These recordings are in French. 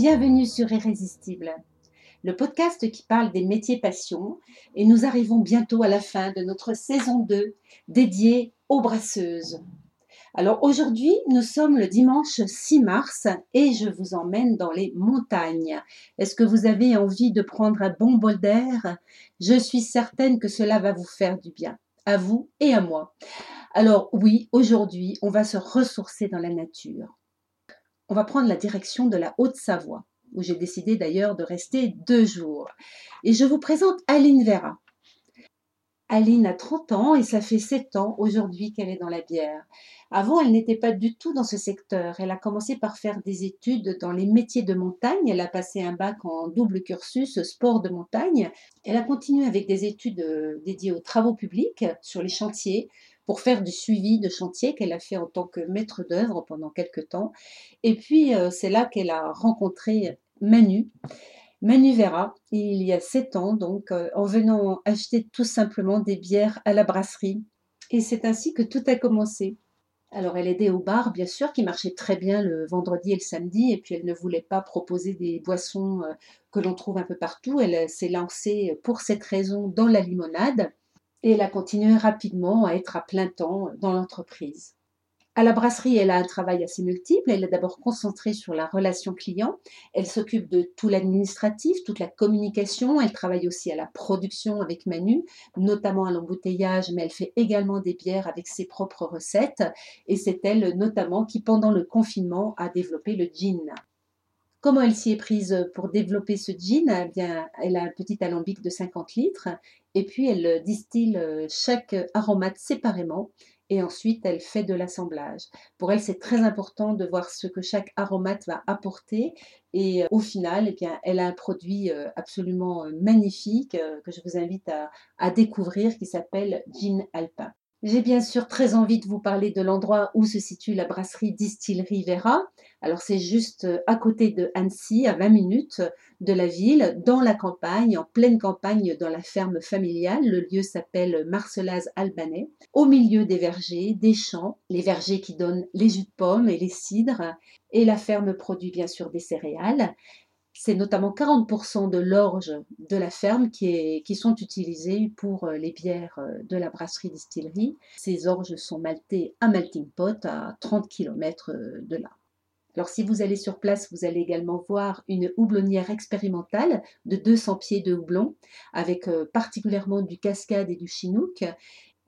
Bienvenue sur Irrésistible, le podcast qui parle des métiers passion et nous arrivons bientôt à la fin de notre saison 2 dédiée aux brasseuses. Alors aujourd'hui, nous sommes le dimanche 6 mars et je vous emmène dans les montagnes. Est-ce que vous avez envie de prendre un bon bol d'air? Je suis certaine que cela va vous faire du bien, à vous et à moi. Alors oui, aujourd'hui, on va se ressourcer dans la nature. On va prendre la direction de la Haute-Savoie, où j'ai décidé d'ailleurs de rester deux jours. Et je vous présente Aline Vera. Aline a 30 ans et ça fait 7 ans aujourd'hui qu'elle est dans la bière. Avant, elle n'était pas du tout dans ce secteur. Elle a commencé par faire des études dans les métiers de montagne. Elle a passé un bac en double cursus sport de montagne. Elle a continué avec des études euh, dédiées aux travaux publics sur les chantiers pour faire du suivi de chantier qu'elle a fait en tant que maître d'œuvre pendant quelques temps. Et puis, euh, c'est là qu'elle a rencontré Manu. Manu Vera, il y a sept ans, donc euh, en venant acheter tout simplement des bières à la brasserie. Et c'est ainsi que tout a commencé. Alors elle aidait au bar, bien sûr, qui marchait très bien le vendredi et le samedi, et puis elle ne voulait pas proposer des boissons euh, que l'on trouve un peu partout. Elle s'est lancée pour cette raison dans la limonade, et elle a continué rapidement à être à plein temps dans l'entreprise. À la brasserie, elle a un travail assez multiple. Elle est d'abord concentrée sur la relation client. Elle s'occupe de tout l'administratif, toute la communication. Elle travaille aussi à la production avec Manu, notamment à l'embouteillage, mais elle fait également des bières avec ses propres recettes. Et c'est elle notamment qui, pendant le confinement, a développé le gin. Comment elle s'y est prise pour développer ce gin? Eh bien, Elle a un petit alambic de 50 litres et puis elle distille chaque aromate séparément et ensuite elle fait de l'assemblage. Pour elle, c'est très important de voir ce que chaque aromate va apporter et euh, au final, eh bien, elle a un produit euh, absolument euh, magnifique que je vous invite à, à découvrir qui s'appelle Gin Alpin. J'ai bien sûr très envie de vous parler de l'endroit où se situe la brasserie Distillerie Vera. Alors c'est juste euh, à côté de Annecy, à 20 minutes de la ville, dans la campagne, en pleine campagne, dans la ferme familiale. Le lieu s'appelle Marcelaz Albanais, au milieu des vergers, des champs, les vergers qui donnent les jus de pommes et les cidres. Et la ferme produit bien sûr des céréales. C'est notamment 40% de l'orge de la ferme qui, qui, sont utilisées pour euh, les bières euh, de la brasserie distillerie. Ces orges sont maltées à melting pot à 30 km de là. Alors si vous allez sur place, vous allez également voir une houblonnière expérimentale de 200 pieds de houblon, avec particulièrement du cascade et du chinook,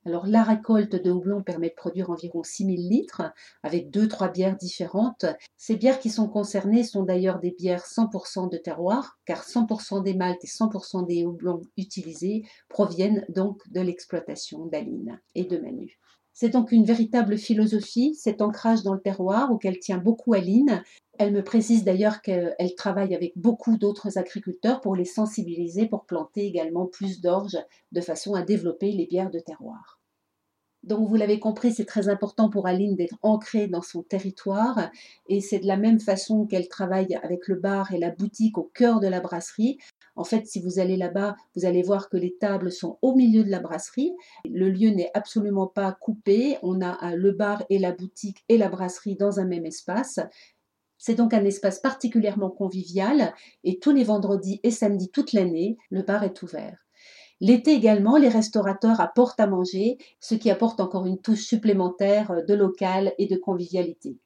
alors la récolte de houblon permet de produire environ 6000 litres avec deux trois bières différentes. Ces bières qui sont concernées sont d'ailleurs des bières 100% de terroir car 100% des maltes et 100% des houblons utilisés proviennent donc de l'exploitation d'Aline et de Manu. C'est donc une véritable philosophie, cet ancrage dans le terroir auquel tient beaucoup Aline. Elle me précise d'ailleurs qu'elle travaille avec beaucoup d'autres agriculteurs pour les sensibiliser, pour planter également plus d'orge de façon à développer les bières de terroir. Donc vous l'avez compris, c'est très important pour Aline d'être ancrée dans son territoire et c'est de la même façon qu'elle travaille avec le bar et la boutique au cœur de la brasserie. En fait, si vous allez là-bas, vous allez voir que les tables sont au milieu de la brasserie. Le lieu n'est absolument pas coupé. On a le bar et la boutique et la brasserie dans un même espace. C'est donc un espace particulièrement convivial et tous les vendredis et samedis toute l'année, le bar est ouvert. L'été également, les restaurateurs apportent à manger, ce qui apporte encore une touche supplémentaire de local et de convivialité.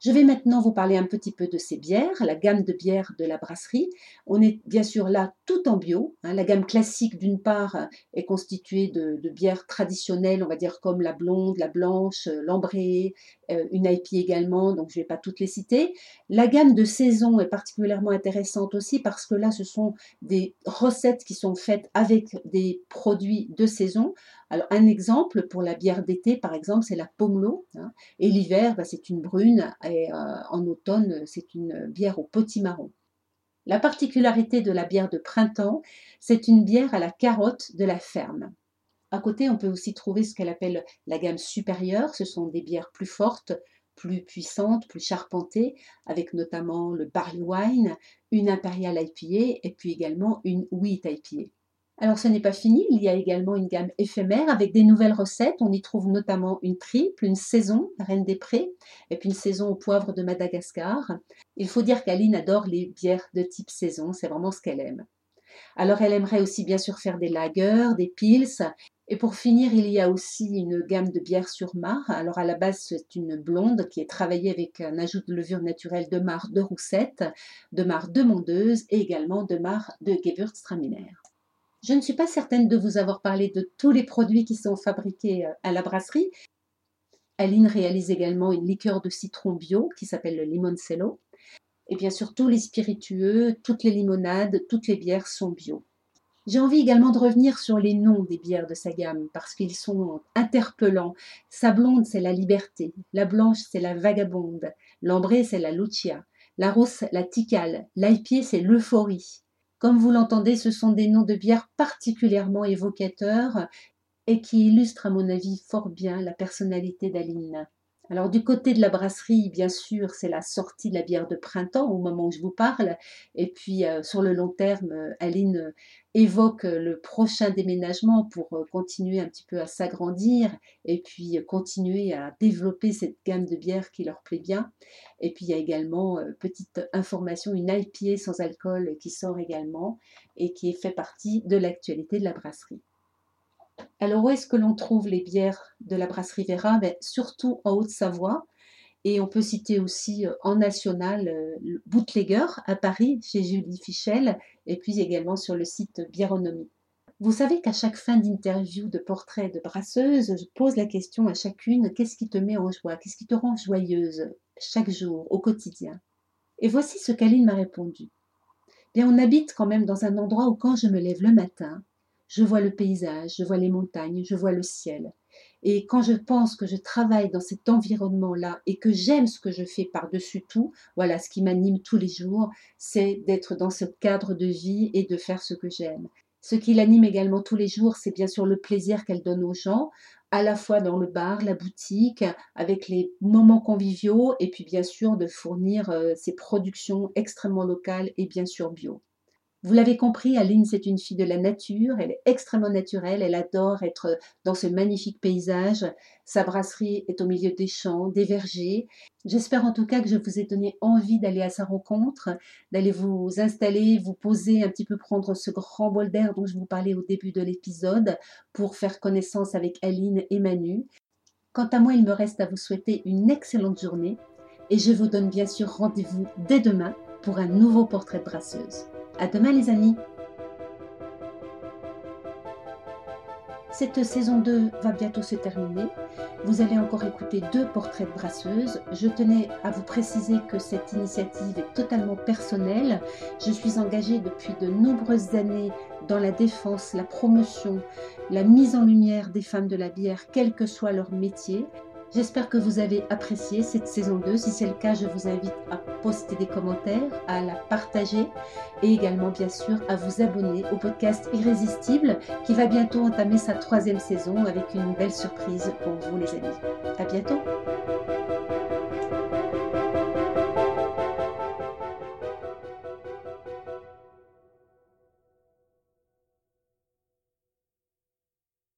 Je vais maintenant vous parler un petit peu de ces bières, la gamme de bières de la brasserie. On est bien sûr là tout en bio. Hein. La gamme classique, d'une part, est constituée de, bières traditionnelles, on va dire comme la blonde, la blanche, l'ambrée, euh, une IP également, donc je ne vais pas toutes les citer. La gamme de saison est particulièrement intéressante aussi parce que là, ce sont des recettes qui sont faites avec des produits de saison. Alors, un exemple pour la bière d'été, par exemple, c'est la pomelo. Hein. et l'hiver, bah, c'est une brune. Et euh, en automne, c'est une bière au potimarron. La particularité de la bière de printemps, c'est une bière à la carotte de la ferme. À côté, on peut aussi trouver ce qu'elle appelle la gamme supérieure. Ce sont des bières plus fortes, plus puissantes, plus charpentées, avec notamment le barley wine, une imperial IPA et puis également une wheat IPA. Alors ce n'est pas fini, il y a également une gamme éphémère avec des nouvelles recettes. On y trouve notamment une triple, une saison, Reine des Prés, et puis une saison au poivre de Madagascar. Il faut dire qu'Aline adore les bières de type saison, c'est vraiment ce qu'elle aime. Alors elle aimerait aussi bien sûr faire des lagers, des pils. Et pour finir, il y a aussi une gamme de bières sur marc. Alors à la base, c'est une blonde qui est travaillée avec un ajout de levure naturelle de marc de Roussette, de marc de Mondeuse et également de marc de Gewürztraminer. Je ne suis pas certaine de vous avoir parlé de tous les produits qui sont fabriqués euh, à la brasserie. Aline réalise également une liqueur de citron bio qui s'appelle le limoncello. Et bien sûr, tous les spiritueux, toutes les limonades, toutes les bières sont bio. J'ai envie également de revenir sur les noms des bières de sa gamme parce qu'ils sont interpellants. Sa blonde, c'est la liberté. La blanche, c'est la vagabonde. L'ambrée, c'est la lucia. La rousse, la ticale. L'aipier, c'est l'euphorie. Comme vous l'entendez, ce sont des noms de bières particulièrement évocateurs et qui illustrent, à mon avis, fort bien la personnalité d'Aline. Alors du côté de la brasserie, bien sûr, c'est la sortie de la bière de printemps au moment où je vous parle. Et puis euh, sur le long terme, euh, Aline euh, évoque le prochain déménagement pour continuer un petit peu à s'agrandir et puis continuer à développer cette gamme de bières qui leur plaît bien. Et puis il y a également, petite information, une IPA sans alcool qui sort également et qui fait partie de l'actualité de la brasserie. Alors où est-ce que l'on trouve les bières de la brasserie Vera? Ben, Surtout en Haute-Savoie. Et on peut citer aussi euh, en national euh, Bootlegger à Paris chez Julie Fichel et puis également sur le site Biéronomie. Vous savez qu'à chaque fin d'interview de portrait de brasseuse, je pose la question à chacune qu'est-ce qui te met en joie? Qu'est-ce qui te rend joyeuse chaque jour, au quotidien? Et voici ce qu'Aline m'a répondu. Bien, on habite quand même dans un endroit où quand je me lève le matin, je vois le paysage, je vois les montagnes, je vois le ciel. Et quand je pense que je travaille dans cet environnement-là et que j'aime ce que je fais par-dessus tout, voilà, ce qui m'anime tous les jours, c'est d'être dans ce cadre de vie et de faire ce que j'aime. Ce qui l'anime également tous les jours, c'est bien sûr le plaisir qu'elle donne aux gens, à la fois dans le bar, la boutique, avec les moments conviviaux, et puis bien sûr de fournir euh, ses productions extrêmement locales et bien sûr bio. Vous l'avez compris, Aline, c'est une fille de la nature, elle est extrêmement naturelle, elle adore être dans ce magnifique paysage. Sa brasserie est au milieu des champs, des vergers. J'espère en tout cas que je vous ai donné envie d'aller à sa rencontre, d'aller vous installer, vous poser, un petit peu prendre ce grand bol d'air dont je vous parlais au début de l'épisode pour faire connaissance avec Aline et Manu. Quant à moi, il me reste à vous souhaiter une excellente journée et je vous donne bien sûr rendez-vous dès demain pour un nouveau portrait de brasseuse. À demain les amis Cette saison 2 va bientôt se terminer. Vous allez encore écouter deux portraits de brasseuses. Je tenais à vous préciser que cette initiative est totalement personnelle. Je suis engagée depuis de nombreuses années dans la défense, la promotion, la mise en lumière des femmes de la bière, quel que soit leur métier. J'espère que vous avez apprécié cette saison 2. Si c'est le cas, je vous invite à poster des commentaires, à la partager et également bien sûr à vous abonner au podcast Irrésistible qui va bientôt entamer sa troisième saison avec une belle surprise pour vous les amis. À bientôt